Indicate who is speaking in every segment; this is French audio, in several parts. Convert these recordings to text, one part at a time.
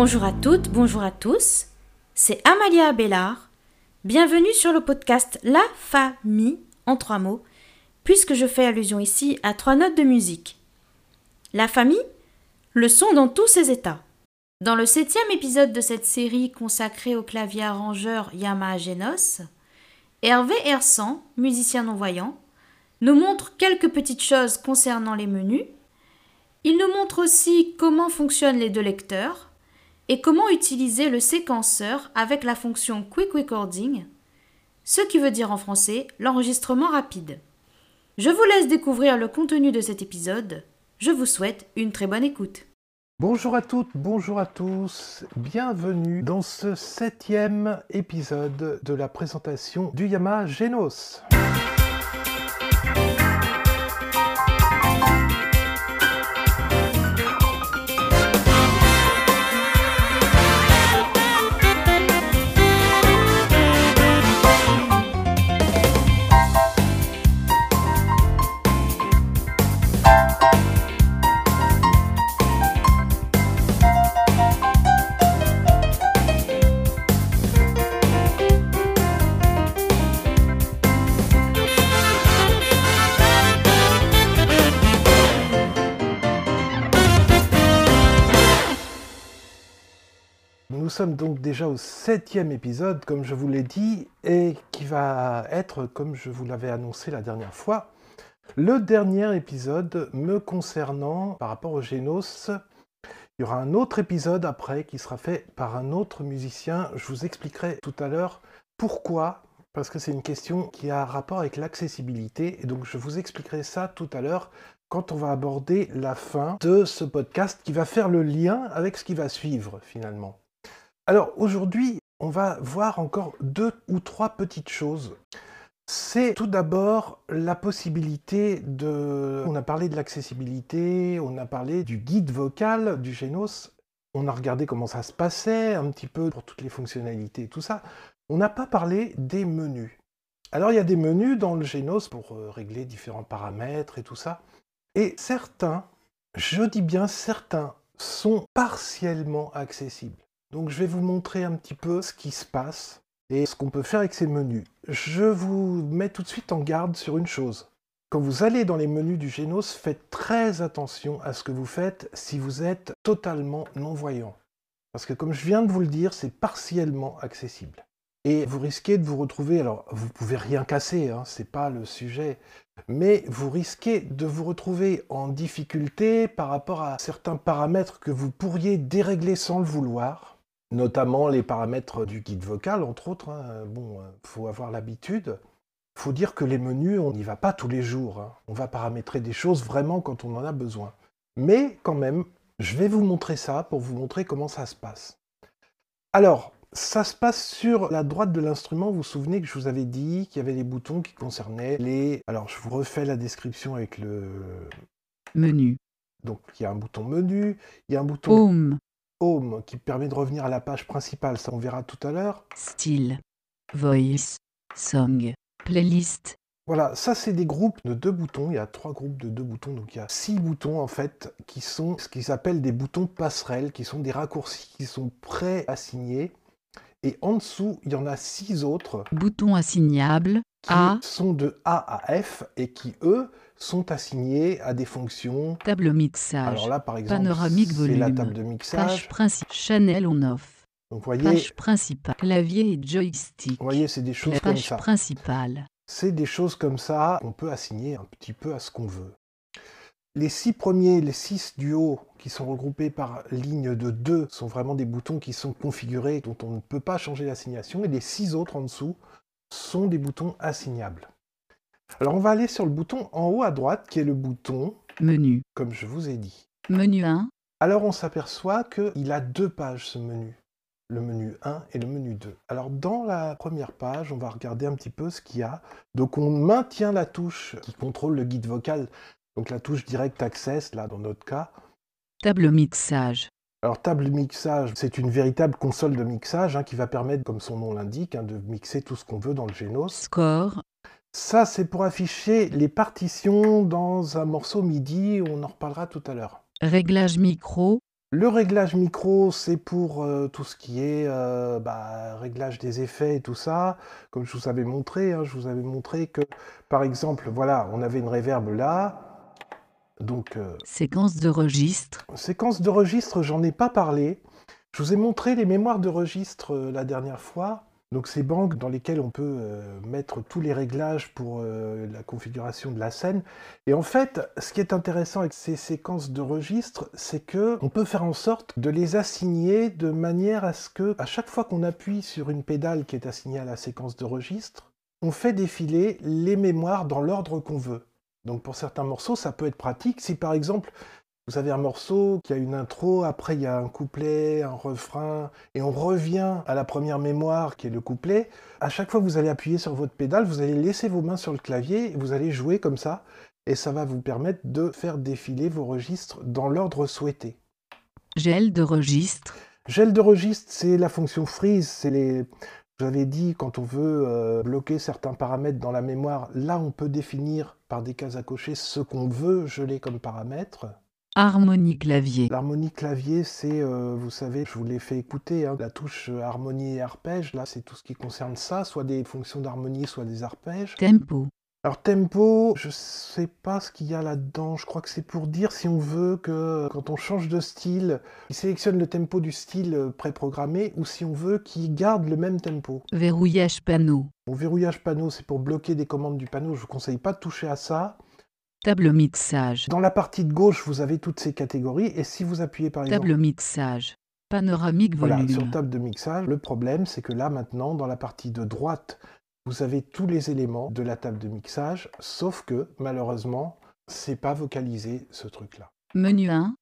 Speaker 1: Bonjour à toutes, bonjour à tous. C'est Amalia Abélard. Bienvenue sur le podcast La Famille en trois mots, puisque je fais allusion ici à trois notes de musique. La famille, le son dans tous ses états. Dans le septième épisode de cette série consacrée au clavier arrangeur Yamaha Genos, Hervé Hersan, musicien non-voyant, nous montre quelques petites choses concernant les menus. Il nous montre aussi comment fonctionnent les deux lecteurs et comment utiliser le séquenceur avec la fonction Quick Recording, ce qui veut dire en français l'enregistrement rapide. Je vous laisse découvrir le contenu de cet épisode. Je vous souhaite une très bonne écoute.
Speaker 2: Bonjour à toutes, bonjour à tous, bienvenue dans ce septième épisode de la présentation du Yamaha Genos. Sommes donc déjà au septième épisode, comme je vous l'ai dit, et qui va être, comme je vous l'avais annoncé la dernière fois, le dernier épisode me concernant par rapport au Genos. Il y aura un autre épisode après qui sera fait par un autre musicien. Je vous expliquerai tout à l'heure pourquoi, parce que c'est une question qui a rapport avec l'accessibilité, et donc je vous expliquerai ça tout à l'heure quand on va aborder la fin de ce podcast qui va faire le lien avec ce qui va suivre finalement. Alors aujourd'hui, on va voir encore deux ou trois petites choses. C'est tout d'abord la possibilité de... On a parlé de l'accessibilité, on a parlé du guide vocal du Genos, on a regardé comment ça se passait un petit peu pour toutes les fonctionnalités et tout ça. On n'a pas parlé des menus. Alors il y a des menus dans le Genos pour euh, régler différents paramètres et tout ça. Et certains, je dis bien certains, sont partiellement accessibles. Donc je vais vous montrer un petit peu ce qui se passe et ce qu'on peut faire avec ces menus. Je vous mets tout de suite en garde sur une chose. Quand vous allez dans les menus du Genos, faites très attention à ce que vous faites si vous êtes totalement non-voyant. Parce que comme je viens de vous le dire, c'est partiellement accessible. Et vous risquez de vous retrouver, alors vous pouvez rien casser, hein, c'est pas le sujet, mais vous risquez de vous retrouver en difficulté par rapport à certains paramètres que vous pourriez dérégler sans le vouloir notamment les paramètres du guide vocal, entre autres. Hein. Bon, euh, faut avoir l'habitude. faut dire que les menus, on n'y va pas tous les jours. Hein. On va paramétrer des choses vraiment quand on en a besoin. Mais quand même, je vais vous montrer ça pour vous montrer comment ça se passe. Alors, ça se passe sur la droite de l'instrument. Vous vous souvenez que je vous avais dit qu'il y avait les boutons qui concernaient les... Alors, je vous refais la description avec le...
Speaker 3: Menu.
Speaker 2: Donc, il y a un bouton menu, il y a un bouton
Speaker 3: Home.
Speaker 2: Home qui permet de revenir à la page principale, ça on verra tout à l'heure.
Speaker 3: Style. Voice. Song. Playlist.
Speaker 2: Voilà, ça c'est des groupes de deux boutons, il y a trois groupes de deux boutons, donc il y a six boutons en fait qui sont ce qu'ils appellent des boutons passerelles, qui sont des raccourcis qui sont pré-assignés. Et en dessous, il y en a six autres
Speaker 3: Bouton assignable.
Speaker 2: Qui sont de A à F et qui eux sont assignés à des fonctions.
Speaker 3: Table mixage.
Speaker 2: Alors là par exemple,
Speaker 3: Panoramique
Speaker 2: c'est la
Speaker 3: volume.
Speaker 2: table de
Speaker 3: Page
Speaker 2: mixage.
Speaker 3: principale. Channel.
Speaker 2: Donc vous voyez,
Speaker 3: Page principale. Clavier et joystick.
Speaker 2: vous voyez c'est des choses
Speaker 3: La
Speaker 2: comme
Speaker 3: page
Speaker 2: ça.
Speaker 3: principale.
Speaker 2: C'est des choses comme ça qu'on peut assigner un petit peu à ce qu'on veut. Les six premiers, les six du haut, qui sont regroupés par ligne de 2, sont vraiment des boutons qui sont configurés, dont on ne peut pas changer l'assignation, et les six autres en dessous sont des boutons assignables. Alors on va aller sur le bouton en haut à droite, qui est le bouton,
Speaker 3: Menu.
Speaker 2: comme je vous ai dit.
Speaker 3: Menu 1.
Speaker 2: Alors on s'aperçoit qu'il a deux pages ce menu, le menu 1 et le menu 2. Alors dans la première page, on va regarder un petit peu ce qu'il y a. Donc on maintient la touche qui contrôle le guide vocal, donc la touche Direct Access, là dans notre cas.
Speaker 3: Table mixage.
Speaker 2: Alors table mixage, c'est une véritable console de mixage hein, qui va permettre, comme son nom l'indique, hein, de mixer tout ce qu'on veut dans le Genos.
Speaker 3: Score.
Speaker 2: Ça, c'est pour afficher les partitions dans un morceau MIDI, on en reparlera tout à l'heure.
Speaker 3: Réglage micro.
Speaker 2: Le réglage micro, c'est pour euh, tout ce qui est euh, bah, réglage des effets et tout ça. Comme je vous avais montré, hein, je vous avais montré que, par exemple, voilà, on avait une reverb là. Donc, euh,
Speaker 3: Séquence de registre.
Speaker 2: séquence de registre, j'en ai pas parlé. Je vous ai montré les mémoires de registre euh, la dernière fois. Donc ces banques dans lesquelles on peut euh, mettre tous les réglages pour la configuration de la scène. Et en fait, ce qui est intéressant avec ces séquences de registre, c'est que on peut faire en sorte de les assigner de manière à ce que, à chaque fois qu'on appuie sur une pédale qui est assignée à la séquence de registre, on fait défiler les mémoires dans l'ordre qu'on veut. Donc pour certains morceaux, ça peut être pratique. Si par exemple vous avez un morceau qui a une intro, après il y a un couplet, un refrain, et on revient à la première mémoire qui est le couplet. À chaque fois que vous allez appuyer sur votre pédale, vous allez laisser vos mains sur le clavier et vous allez jouer comme ça, et ça va vous permettre de faire défiler vos registres dans l'ordre souhaité.
Speaker 3: Gel de registre.
Speaker 2: Gel de registre, c'est la fonction freeze, c'est les. Je vous avais dit, quand on veut euh, bloquer certains paramètres dans la mémoire, là on peut définir par des cases à cocher ce qu'on veut geler comme paramètres.
Speaker 3: Harmonie clavier.
Speaker 2: L'harmonie clavier, c'est, euh, vous savez, je vous l'ai fait écouter, hein, la touche euh, harmonie et arpège, là c'est tout ce qui concerne ça, soit des fonctions d'harmonie, soit des arpèges.
Speaker 3: Tempo.
Speaker 2: Alors tempo, je sais pas ce qu'il y a là-dedans, je crois que c'est pour dire si on veut que quand on change de style, il sélectionne le tempo du style euh, préprogrammé ou si on veut qu'il garde le même tempo.
Speaker 3: Verrouillage panneau.
Speaker 2: Mon verrouillage panneau, c'est pour bloquer des commandes du panneau, je vous conseille pas de toucher à ça.
Speaker 3: Table mixage.
Speaker 2: Dans la partie de gauche, vous avez toutes ces catégories et si vous appuyez par exemple
Speaker 3: Table mixage. Panoramique
Speaker 2: Voilà,
Speaker 3: volume.
Speaker 2: sur table de mixage. Le problème, c'est que là, maintenant, dans la partie de droite, vous avez tous les éléments de la table de mixage, sauf que, malheureusement, c'est pas vocalisé, ce truc-là.
Speaker 3: Menu 1.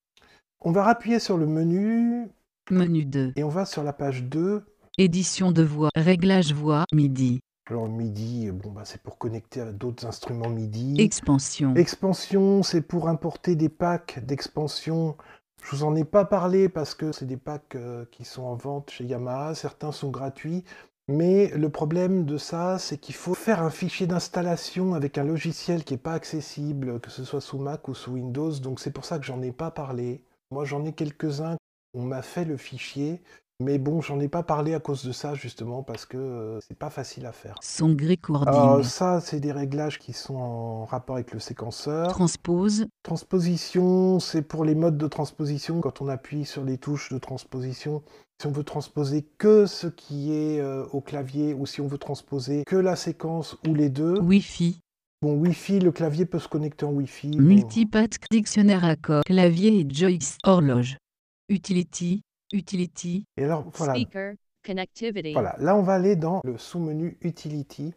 Speaker 2: On va appuyer sur le menu
Speaker 3: Menu 2.
Speaker 2: et on va sur la page 2.
Speaker 3: Édition de voix. Réglage voix. MIDI.
Speaker 2: Alors, MIDI, bon, bah, c'est pour connecter à d'autres instruments MIDI.
Speaker 3: Expansion.
Speaker 2: Expansion, c'est pour importer des packs d'expansion. Je vous en ai pas parlé parce que c'est des packs euh, qui sont en vente chez Yamaha. Certains sont gratuits. Mais le problème de ça, c'est qu'il faut faire un fichier d'installation avec un logiciel qui n'est pas accessible, que ce soit sous Mac ou sous Windows. Donc c'est pour ça que j'en ai pas parlé. Moi, j'en ai quelques-uns. On m'a fait le fichier. Mais bon, j'en ai pas parlé à cause de ça, justement, parce que euh, c'est pas facile à faire.
Speaker 3: Son gris coordine.
Speaker 2: Alors ça, c'est des réglages qui sont en rapport avec le séquenceur.
Speaker 3: Transpose.
Speaker 2: Transposition, c'est pour les modes de transposition. Quand on appuie sur les touches de transposition, si on veut transposer que ce qui est euh, au clavier ou si on veut transposer que la séquence ou les deux.
Speaker 3: Wi-Fi.
Speaker 2: Bon, Wi-Fi, le clavier peut se connecter en Wi-Fi. Bon.
Speaker 3: Multipath. Dictionnaire accord. Clavier et joystick. Horloge. Utility. Utility.
Speaker 2: Et alors, voilà.
Speaker 4: Speaker, connectivity.
Speaker 2: Voilà, là on va aller dans le sous-menu Utility.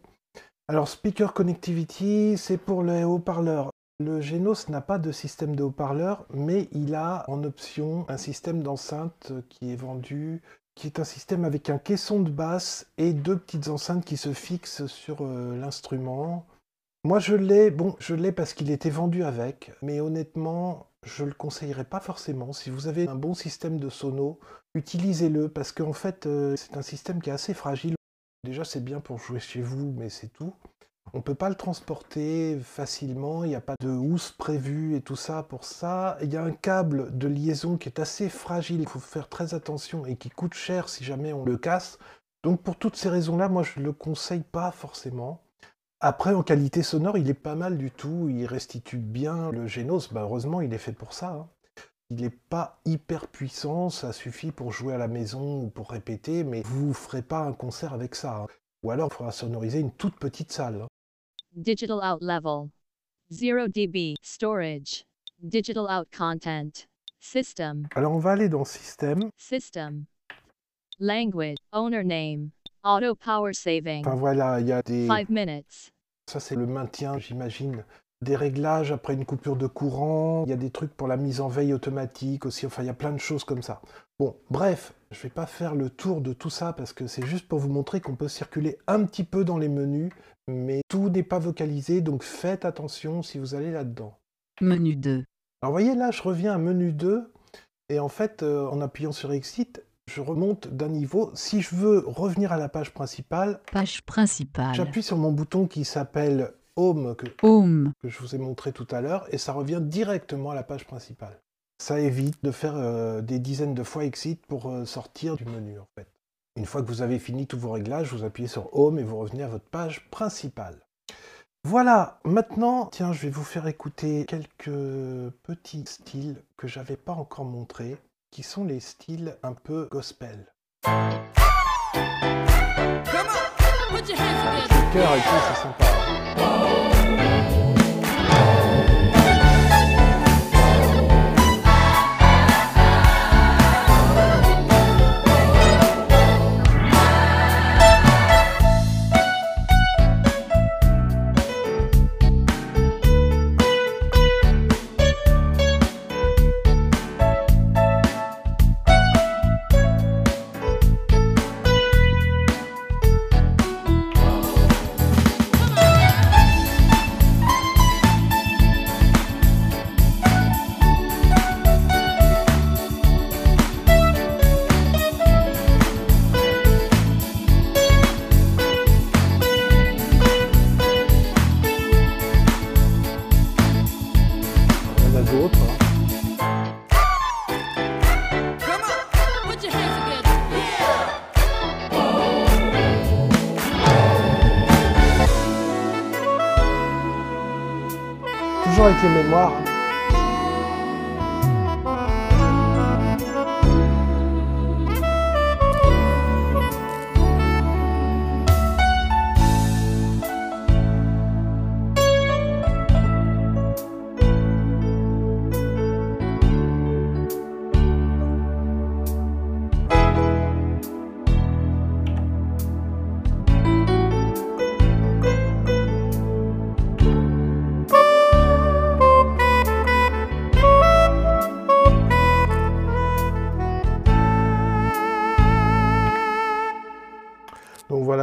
Speaker 2: Alors Speaker Connectivity, c'est pour les haut-parleurs. Le Genos n'a pas de système de haut-parleurs, mais il a en option un système d'enceinte qui est vendu, qui est un système avec un caisson de basse et deux petites enceintes qui se fixent sur euh, l'instrument. Moi je l'ai, bon, je l'ai parce qu'il était vendu avec, mais honnêtement, je le conseillerais pas forcément. Si vous avez un bon système de sono, utilisez-le parce qu'en fait, euh, c'est un système qui est assez fragile. Déjà, c'est bien pour jouer chez vous, mais c'est tout. On peut pas le transporter facilement, il n'y a pas de housse prévue et tout ça pour ça. Il y a un câble de liaison qui est assez fragile, il faut faire très attention et qui coûte cher si jamais on le casse. Donc pour toutes ces raisons-là, moi je le conseille pas forcément. Après, en qualité sonore, il est pas mal du tout, il restitue bien le Genos, bah, heureusement il est fait pour ça. hein. Il n'est pas hyper puissant, ça suffit pour jouer à la maison ou pour répéter, mais vous ne ferez pas un concert avec ça. hein. Ou alors il faudra sonoriser une toute petite salle. hein.
Speaker 4: Digital out level. 0 dB storage. Digital out content. System.
Speaker 2: Alors on va aller dans Système.
Speaker 4: System. Language. Owner name. Auto power saving.
Speaker 2: Enfin voilà, il y a des...
Speaker 4: 5 minutes.
Speaker 2: Ça, c'est le maintien, j'imagine, des réglages après une coupure de courant. Il y a des trucs pour la mise en veille automatique aussi. Enfin, il y a plein de choses comme ça. Bon, bref, je ne vais pas faire le tour de tout ça parce que c'est juste pour vous montrer qu'on peut circuler un petit peu dans les menus, mais tout n'est pas vocalisé, donc faites attention si vous allez là-dedans.
Speaker 3: Menu 2.
Speaker 2: Alors, vous voyez, là, je reviens à menu 2, et en fait, euh, en appuyant sur Exit, je remonte d'un niveau. Si je veux revenir à la page principale,
Speaker 3: Page principale.
Speaker 2: j'appuie sur mon bouton qui s'appelle Home, que
Speaker 3: Home.
Speaker 2: que je vous ai montré tout à l'heure, et ça revient directement à la page principale. Ça évite de faire euh, des dizaines de fois exit pour euh, sortir du menu en fait. Une fois que vous avez fini tous vos réglages, vous appuyez sur Home et vous revenez à votre page principale. Voilà, maintenant, tiens, je vais vous faire écouter quelques petits styles que j'avais pas encore montrés, qui sont les styles un peu gospel. Le cœur et tout, c'est sympa.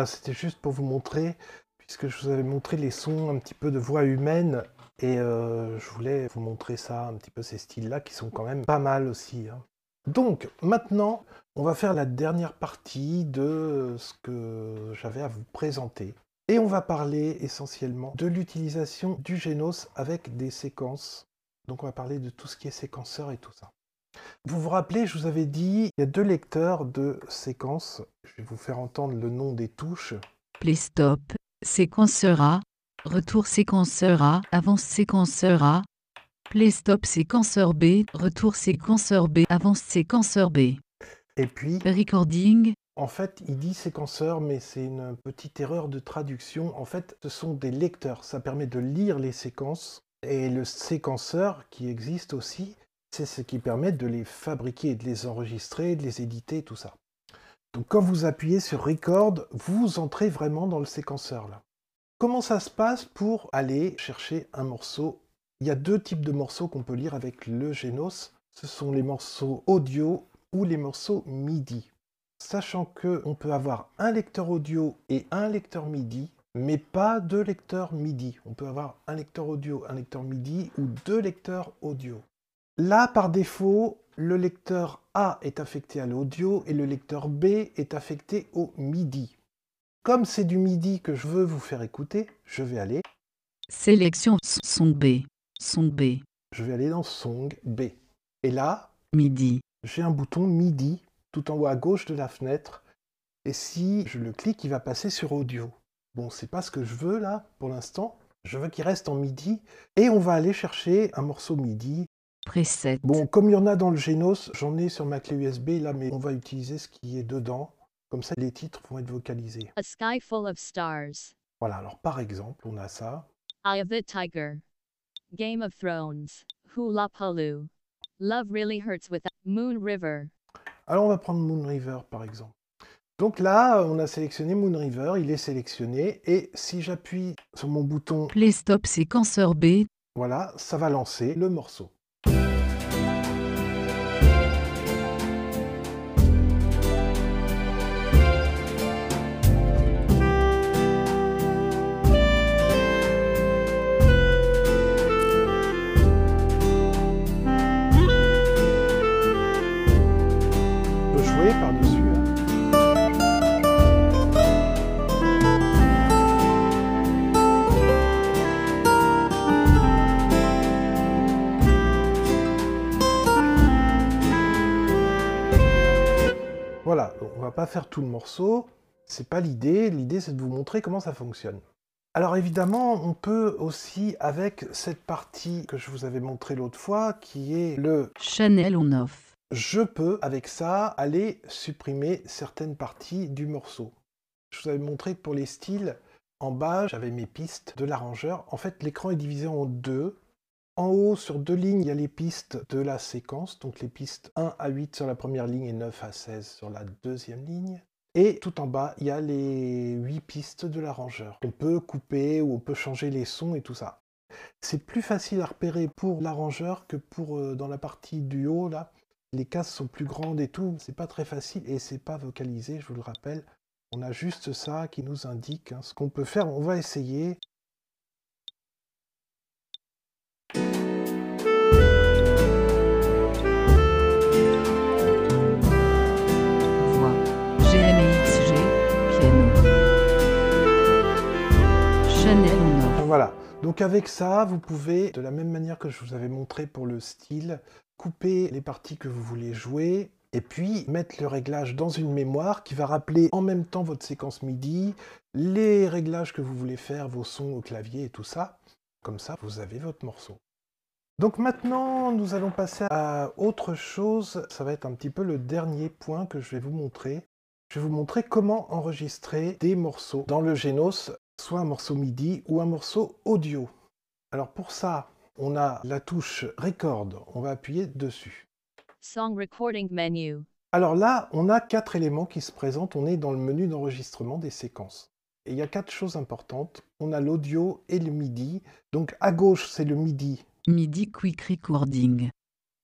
Speaker 2: C'était juste pour vous montrer, puisque je vous avais montré les sons un petit peu de voix humaine, et euh, je voulais vous montrer ça, un petit peu ces styles-là, qui sont quand même pas mal aussi. hein. Donc maintenant, on va faire la dernière partie de ce que j'avais à vous présenter. Et on va parler essentiellement de l'utilisation du Genos avec des séquences. Donc on va parler de tout ce qui est séquenceur et tout ça. Vous vous rappelez, je vous avais dit, il y a deux lecteurs de séquences. Je vais vous faire entendre le nom des touches.
Speaker 3: Play stop, séquenceur A, retour séquenceur A, avance séquenceur A, play stop séquenceur B, retour séquenceur B, avance séquenceur B,
Speaker 2: Et puis,
Speaker 3: recording,
Speaker 2: en fait, il dit séquenceur, mais c'est une petite erreur de traduction. En fait, ce sont des lecteurs. Ça permet de lire les séquences. Et le séquenceur qui existe aussi, c'est ce qui permet de les fabriquer, de les enregistrer, de les éditer, tout ça. Donc quand vous appuyez sur Record, vous entrez vraiment dans le séquenceur là. Comment ça se passe pour aller chercher un morceau? Il y a deux types de morceaux qu'on peut lire avec le Genos. Ce sont les morceaux audio ou les morceaux MIDI. Sachant que on peut avoir un lecteur audio et un lecteur MIDI, mais pas deux lecteurs MIDI. On peut avoir un lecteur audio, un lecteur MIDI ou deux lecteurs audio. Là, par défaut, le lecteur A est affecté à l'audio et le lecteur B est affecté au MIDI. Comme c'est du MIDI que je veux vous faire écouter, je vais aller,
Speaker 3: sélection s- son B, son B,
Speaker 2: je vais aller dans Song B. Et là,
Speaker 3: midi,
Speaker 2: j'ai un bouton MIDI tout en haut à gauche de la fenêtre. Et si je le clique, il va passer sur audio. Bon, c'est pas ce que je veux là pour l'instant. Je veux qu'il reste en MIDI. Et on va aller chercher un morceau MIDI.
Speaker 3: Preset,
Speaker 2: Bon, comme il y en a dans le Genos, j'en ai sur ma clé USB là, mais on va utiliser ce qui est dedans. Comme ça, les titres vont être vocalisés.
Speaker 4: A sky full of stars.
Speaker 2: Voilà, alors par exemple, on a ça.
Speaker 4: Eye of the Tiger. Game of Thrones. Hula Palu. Love really hurts with Moon River.
Speaker 2: Alors on va prendre Moon River par exemple. Donc là, on a sélectionné Moon River, il est sélectionné, et si j'appuie sur mon bouton,
Speaker 3: play stop séquenceur B,
Speaker 2: voilà, ça va lancer le morceau. par-dessus. Euh. Voilà, donc on va pas faire tout le morceau, c'est pas l'idée, l'idée c'est de vous montrer comment ça fonctionne. Alors évidemment, on peut aussi, avec cette partie que je vous avais montrée l'autre fois, qui est le
Speaker 3: Chanel on off
Speaker 2: je peux, avec ça, aller supprimer certaines parties du morceau. Je vous avais montré pour les styles, en bas, j'avais mes pistes de l'arrangeur. En fait, l'écran est divisé en deux. En haut, sur deux lignes, il y a les pistes de la séquence, donc les pistes 1 à 8 sur la première ligne et 9 à 16 sur la deuxième ligne. Et tout en bas, il y a les 8 pistes de l'arrangeur. On peut couper ou on peut changer les sons et tout ça. C'est plus facile à repérer pour l'arrangeur que pour euh, dans la partie du haut là. Les cases sont plus grandes et tout, c'est pas très facile et c'est pas vocalisé, je vous le rappelle. On a juste ça qui nous indique hein, ce qu'on peut faire. On va essayer. Voilà. Donc avec ça, vous pouvez, de la même manière que je vous avais montré pour le style, couper les parties que vous voulez jouer et puis mettre le réglage dans une mémoire qui va rappeler en même temps votre séquence MIDI, les réglages que vous voulez faire, vos sons au clavier et tout ça. Comme ça, vous avez votre morceau. Donc maintenant, nous allons passer à autre chose. Ça va être un petit peu le dernier point que je vais vous montrer. Je vais vous montrer comment enregistrer des morceaux dans le Genos, soit un morceau MIDI ou un morceau audio. Alors pour ça, on a la touche Record. On va appuyer dessus.
Speaker 4: Song recording menu.
Speaker 2: Alors là, on a quatre éléments qui se présentent. On est dans le menu d'enregistrement des séquences. Et il y a quatre choses importantes. On a l'audio et le MIDI. Donc à gauche, c'est le MIDI.
Speaker 3: MIDI Quick Recording.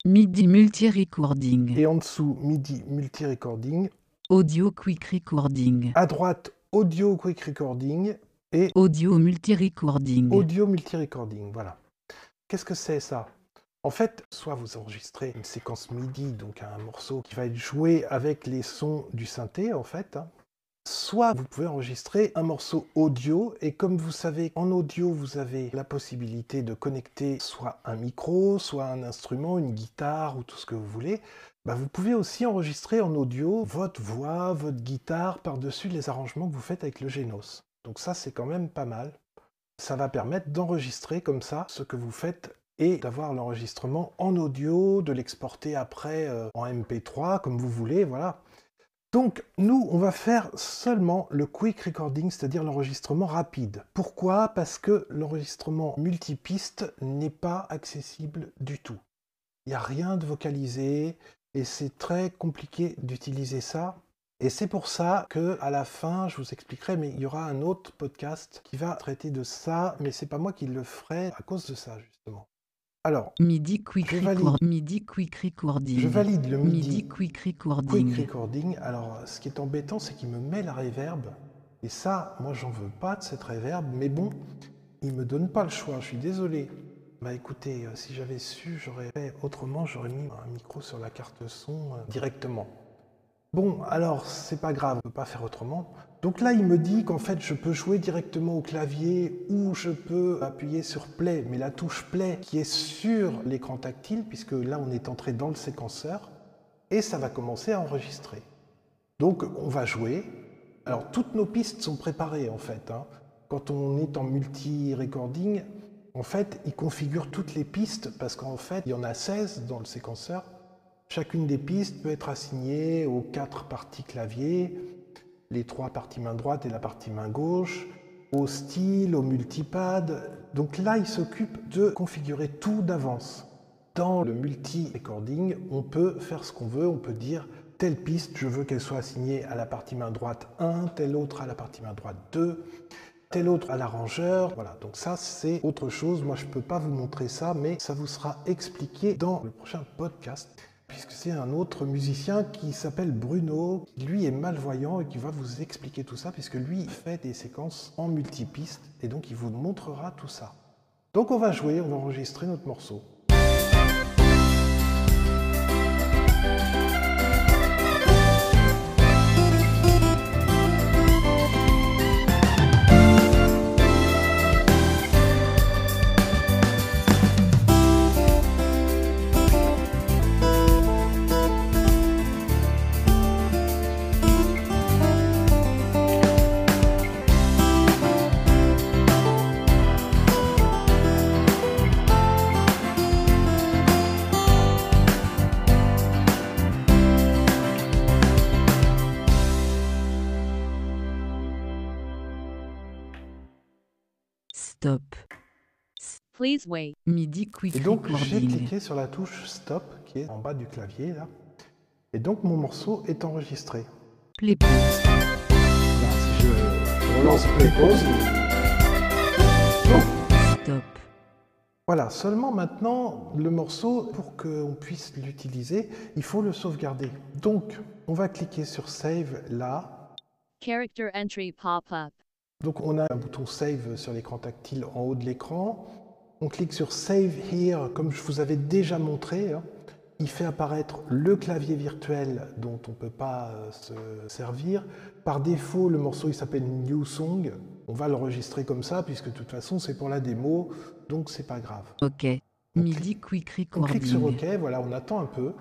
Speaker 3: MIDI Multi Recording.
Speaker 2: Et en dessous, MIDI multi-recording.
Speaker 3: Audio Quick Recording.
Speaker 2: À droite, audio quick recording. Et
Speaker 3: Audio Multi Recording.
Speaker 2: audio multi-recording. Voilà. Qu'est-ce que c'est ça? En fait, soit vous enregistrez une séquence MIDI, donc un morceau qui va être joué avec les sons du synthé, en fait. hein. Soit vous pouvez enregistrer un morceau audio, et comme vous savez, en audio, vous avez la possibilité de connecter soit un micro, soit un instrument, une guitare ou tout ce que vous voulez. Bah, vous pouvez aussi enregistrer en audio votre voix, votre guitare par-dessus les arrangements que vous faites avec le Genos. Donc ça, c'est quand même pas mal. Ça va permettre d'enregistrer comme ça ce que vous faites et d'avoir l'enregistrement en audio, de l'exporter après euh, en MP3 comme vous voulez, voilà. Donc nous, on va faire seulement le quick recording, c'est-à-dire l'enregistrement rapide. Pourquoi? Parce que l'enregistrement multipiste n'est pas accessible du tout. Il n'y a rien de vocalisé et c'est très compliqué d'utiliser ça. Et c'est pour ça que à la fin, je vous expliquerai, mais il y aura un autre podcast qui va traiter de ça, mais c'est pas moi qui le ferai à cause de ça justement. Alors,
Speaker 3: MIDI Quick
Speaker 2: Je valide.
Speaker 3: Record. MIDI Quick Recording.
Speaker 2: je valide le
Speaker 3: MIDI
Speaker 2: MIDI
Speaker 3: Quick
Speaker 2: Quick
Speaker 3: Recording.
Speaker 2: Recording. Alors, ce qui est embêtant, c'est qu'il me met la reverb. Et ça, moi, j'en veux pas de cette reverb. Mais bon, il me donne pas le choix. Je suis désolé. Bah écoutez, euh, si j'avais su, j'aurais fait autrement. J'aurais mis un micro sur la carte son euh, directement. Bon, alors, c'est pas grave, on peut pas faire autrement. Donc là, il me dit qu'en fait, je peux jouer directement au clavier ou je peux appuyer sur play, mais la touche play qui est sur l'écran tactile, puisque là, on est entré dans le séquenceur, et ça va commencer à enregistrer. Donc, on va jouer. Alors, toutes nos pistes sont préparées, en fait. hein. Quand on est en multi-recording, en fait, il configure toutes les pistes, parce qu'en fait, il y en a 16 dans le séquenceur. Chacune des pistes peut être assignée aux quatre parties clavier, les trois parties main droite et la partie main gauche, au style, au multipad. Donc là, il s'occupe de configurer tout d'avance. Dans le multi-recording, on peut faire ce qu'on veut, on peut dire telle piste, je veux qu'elle soit assignée à la partie main droite 1, telle autre à la partie main droite 2, telle autre à l'arrangeur. Voilà, donc ça c'est autre chose. Moi je ne peux pas vous montrer ça, mais ça vous sera expliqué dans le prochain podcast puisque c'est un autre musicien qui s'appelle Bruno, qui lui est malvoyant et qui va vous expliquer tout ça, puisque lui fait des séquences en multipiste, et donc il vous montrera tout ça. Donc on va jouer, on va enregistrer notre morceau.
Speaker 4: Please wait.
Speaker 3: MIDI Quick
Speaker 2: Et donc j'ai cliqué sur la touche Stop qui est en bas du clavier là. Et donc mon morceau est enregistré.
Speaker 3: Play pause.
Speaker 2: Là, si je relance Play Pause.
Speaker 3: Stop.
Speaker 2: Voilà, seulement maintenant, le morceau, pour qu'on puisse l'utiliser, il faut le sauvegarder. Donc, on va cliquer sur Save là.
Speaker 4: Character entry pop-up.
Speaker 2: Donc, on a un bouton Save sur l'écran tactile en haut de l'écran. On clique sur Save Here, comme je vous avais déjà montré. hein. Il fait apparaître le clavier virtuel dont on ne peut pas euh, se servir. Par défaut, le morceau il s'appelle New Song. On va l'enregistrer comme ça, puisque de toute façon, c'est pour la démo, donc c'est pas grave.
Speaker 3: OK.
Speaker 2: On
Speaker 3: MIDI Quick
Speaker 2: On clique sur. OK, voilà, on attend un peu.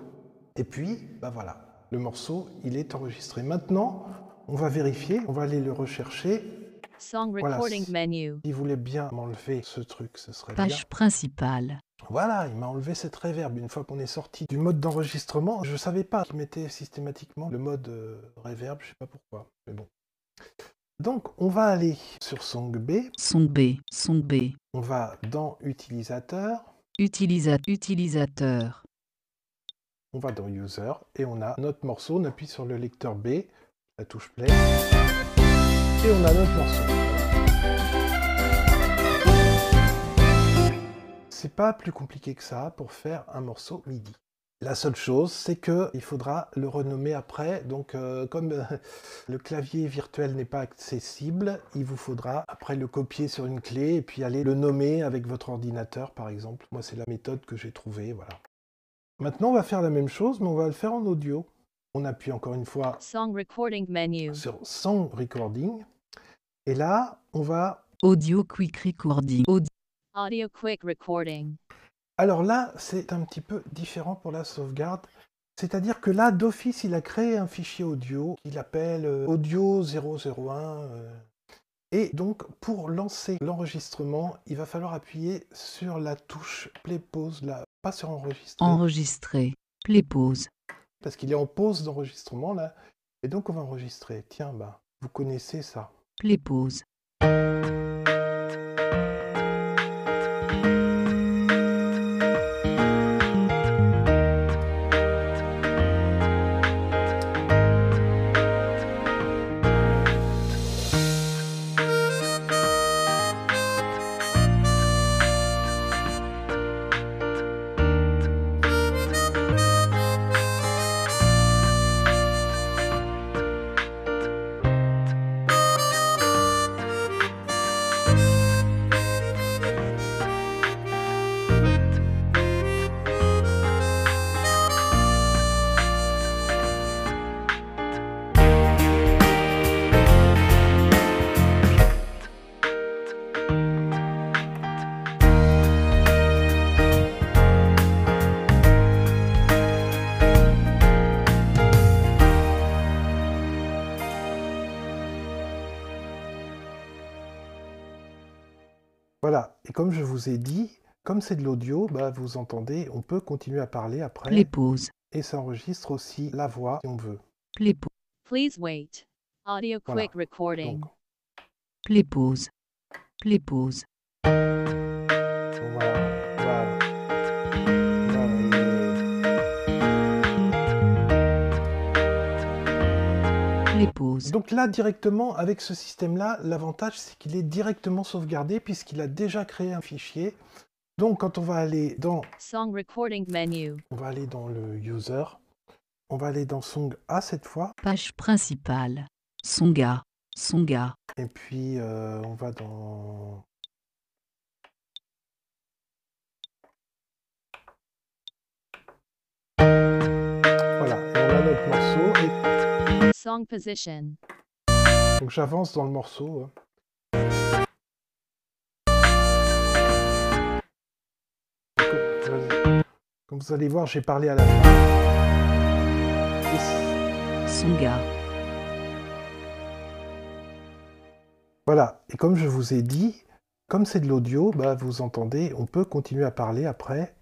Speaker 2: Et puis, bah voilà, le morceau, il est enregistré. Maintenant, on va vérifier, on va aller le rechercher.
Speaker 4: Song recording menu.
Speaker 2: Il voulait bien m'enlever ce truc, ce serait
Speaker 3: Page
Speaker 2: bien.
Speaker 3: principale.
Speaker 2: Voilà, il m'a enlevé cette reverb. Une fois qu'on est sorti du mode d'enregistrement, je savais pas qu'il mettait systématiquement le mode euh, reverb, je sais pas pourquoi, mais bon. Donc, on va aller sur Song B,
Speaker 3: Son B. Son B.
Speaker 2: on va dans Utilisateur,
Speaker 3: Utilisa utilisateur.
Speaker 2: on va dans User, et on a notre morceau, on appuie sur le lecteur B, la touche Play, et on a notre morceau. C'est pas plus compliqué que ça pour faire un morceau MIDI. La seule chose, c'est que il faudra le renommer après. Donc, euh, comme euh, le clavier virtuel n'est pas accessible, il vous faudra après le copier sur une clé et puis aller le nommer avec votre ordinateur, par exemple. Moi, c'est la méthode que j'ai trouvée. Voilà. Maintenant, on va faire la même chose, mais on va le faire en audio. On appuie encore une fois
Speaker 4: Song recording menu.
Speaker 2: sur Song Recording. Et là, on va.
Speaker 3: Audio Quick Recording. Audio.
Speaker 4: Audio quick recording.
Speaker 2: Alors là, c'est un petit peu différent pour la sauvegarde. C'est-à-dire que là, d'office, il a créé un fichier audio qu'il appelle euh, audio 001. euh. Et donc, pour lancer l'enregistrement, il va falloir appuyer sur la touche play pause, là, pas sur enregistrer,
Speaker 3: Enregistré. Play pause.
Speaker 2: parce qu'il est en pause d'enregistrement là. Et donc, on va enregistrer. Tiens, bah, vous connaissez ça.
Speaker 3: Play pause.
Speaker 2: Voilà. Et comme je vous ai dit, comme c'est de l'audio, bah, vous entendez, on peut continuer à parler après.
Speaker 3: Play pause.
Speaker 2: Et ça enregistre aussi la voix si on veut.
Speaker 3: Play pause.
Speaker 4: Please wait. Audio
Speaker 2: Voilà.
Speaker 4: quick recording.
Speaker 2: Donc,
Speaker 3: Play pause. Play pause.
Speaker 2: voilà. voilà. Donc là, directement, avec ce système-là, l'avantage, c'est qu'il est directement sauvegardé puisqu'il a déjà créé un fichier. Donc quand on va aller dans,
Speaker 4: Song recording menu.
Speaker 2: on va aller dans le user, on va aller dans Song A cette fois,
Speaker 3: Page principale. Songa. Songa.
Speaker 2: et puis euh, on va dans
Speaker 4: Song position.
Speaker 2: donc j'avance dans le morceau. hein. Comme- vous allez voir, j'ai parlé à la fin.
Speaker 3: Songa.
Speaker 2: Voilà, et comme je vous ai dit, comme c'est de l'audio, bah, vous entendez, on peut continuer à parler après.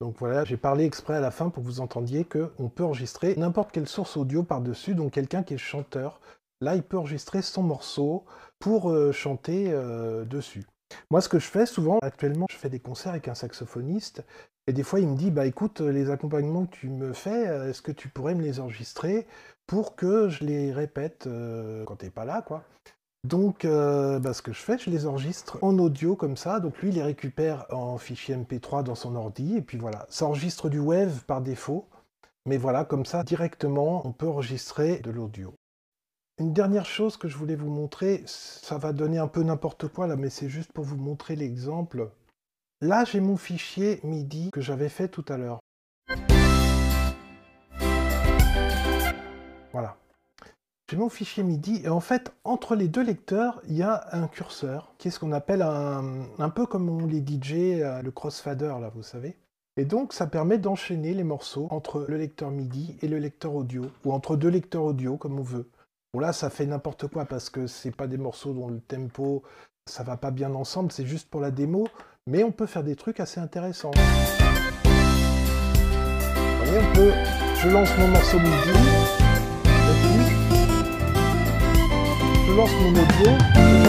Speaker 2: Donc voilà, j'ai parlé exprès à la fin pour que vous entendiez qu'on peut enregistrer n'importe quelle source audio par-dessus, donc quelqu'un qui est chanteur. Là, il peut enregistrer son morceau pour euh, chanter euh, dessus. Moi, ce que je fais souvent, actuellement, je fais des concerts avec un saxophoniste, et des fois, il me dit, bah écoute, les accompagnements que tu me fais, euh, est-ce que tu pourrais me les enregistrer pour que je les répète euh, quand t'es pas là, quoi? Donc, euh, bah, ce que je fais, je les enregistre en audio comme ça. Donc, lui, il les récupère en fichier MP3 dans son ordi. Et puis voilà, ça enregistre du web par défaut. Mais voilà, comme ça, directement, on peut enregistrer de l'audio. Une dernière chose que je voulais vous montrer, ça va donner un peu n'importe quoi là, mais c'est juste pour vous montrer l'exemple. Là, j'ai mon fichier MIDI que j'avais fait tout à l'heure. Voilà. J'ai mon fichier MIDI et en fait, entre les deux lecteurs, il y a un curseur qui est ce qu'on appelle un, un peu comme les DJ, euh, le crossfader là, vous savez. Et donc, ça permet d'enchaîner les morceaux entre le lecteur MIDI et le lecteur audio, ou entre deux lecteurs audio, comme on veut. Bon là, ça fait n'importe quoi parce que c'est pas des morceaux dont le tempo, ça va pas bien ensemble, c'est juste pour la démo, mais on peut faire des trucs assez intéressants. Vous voyez, on peut, je lance mon morceau MIDI, je lance mon audio et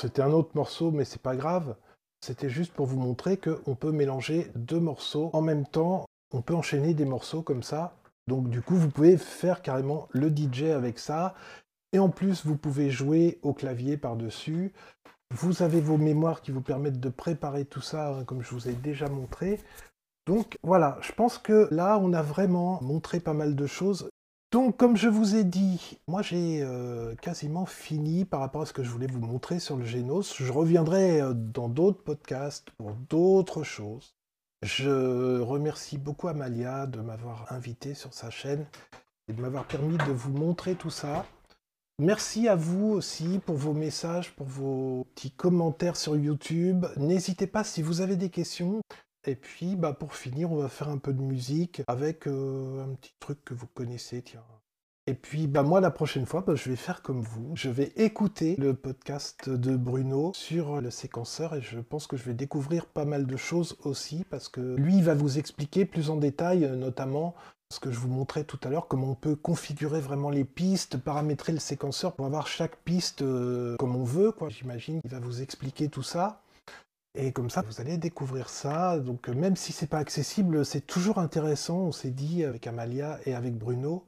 Speaker 2: c'était un autre morceau, mais c'est pas grave. C'était juste pour vous montrer qu'on peut mélanger deux morceaux en même temps. On peut enchaîner des morceaux comme ça. Donc du coup, vous pouvez faire carrément le DJ avec ça. Et en plus, vous pouvez jouer au clavier par-dessus. Vous avez vos mémoires qui vous permettent de préparer tout ça, hein, comme je vous ai déjà montré. Donc voilà, je pense que là, on a vraiment montré pas mal de choses. Donc, comme je vous ai dit, moi j'ai euh, quasiment fini par rapport à ce que je voulais vous montrer sur le Génos. Je reviendrai euh, dans d'autres podcasts pour d'autres choses. Je remercie beaucoup Amalia de m'avoir invité sur sa chaîne et de m'avoir permis de vous montrer tout ça. Merci à vous aussi pour vos messages, pour vos petits commentaires sur YouTube. N'hésitez pas si vous avez des questions. Et puis, bah, pour finir, on va faire un peu de musique avec euh, un petit truc que vous connaissez, tiens. Et puis, bah, moi, la prochaine fois, bah, je vais faire comme vous. Je vais écouter le podcast de Bruno sur le séquenceur et je pense que je vais découvrir pas mal de choses aussi parce que lui, va vous expliquer plus en détail, euh, notamment ce que je vous montrais tout à l'heure, comment on peut configurer vraiment les pistes, paramétrer le séquenceur pour avoir chaque piste euh, comme on veut. J'imagine qu'il va vous expliquer tout ça. Et comme ça, vous allez découvrir ça. Donc euh, même si c'est pas accessible, c'est toujours intéressant. On s'est dit avec Amalia et avec Bruno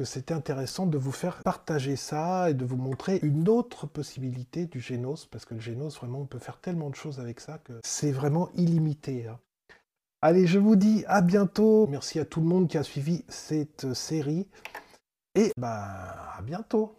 Speaker 2: que c'était intéressant de vous faire partager ça et de vous montrer une autre possibilité du Génos, parce que le Génos, vraiment, on peut faire tellement de choses avec ça que c'est vraiment illimité. Hein. Allez, je vous dis à bientôt. Merci à tout le monde qui a suivi cette série. Et bah, à bientôt.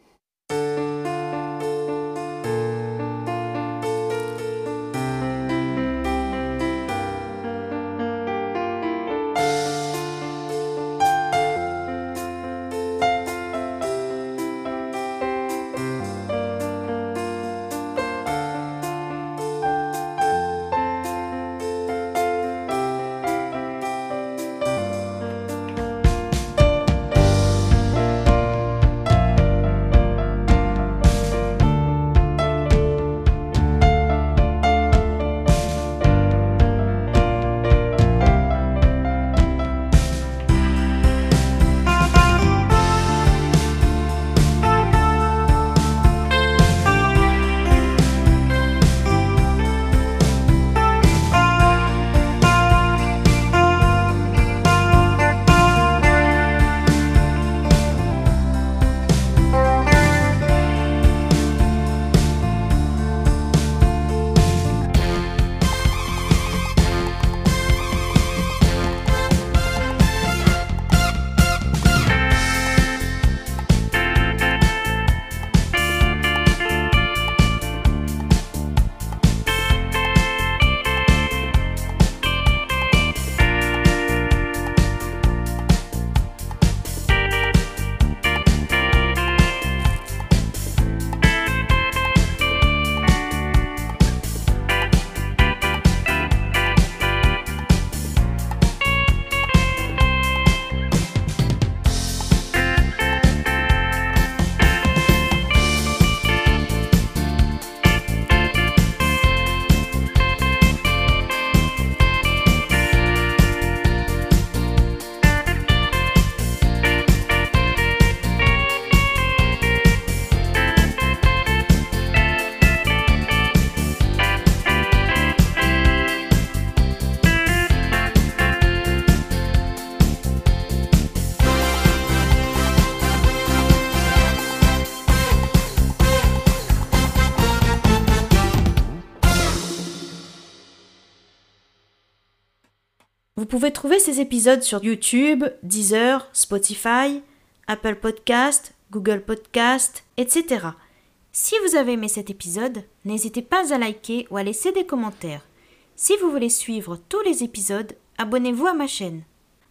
Speaker 1: Pouvez trouver ces épisodes sur YouTube, Deezer, Spotify, Apple Podcast, Google Podcast, etc. Si vous avez aimé cet épisode, n'hésitez pas à liker ou à laisser des commentaires. Si vous voulez suivre tous les épisodes, abonnez-vous à ma chaîne.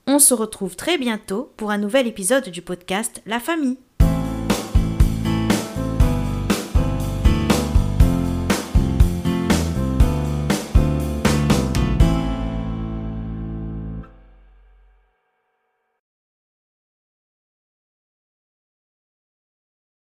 Speaker 1: On se retrouve très bientôt pour un nouvel épisode du podcast La famille.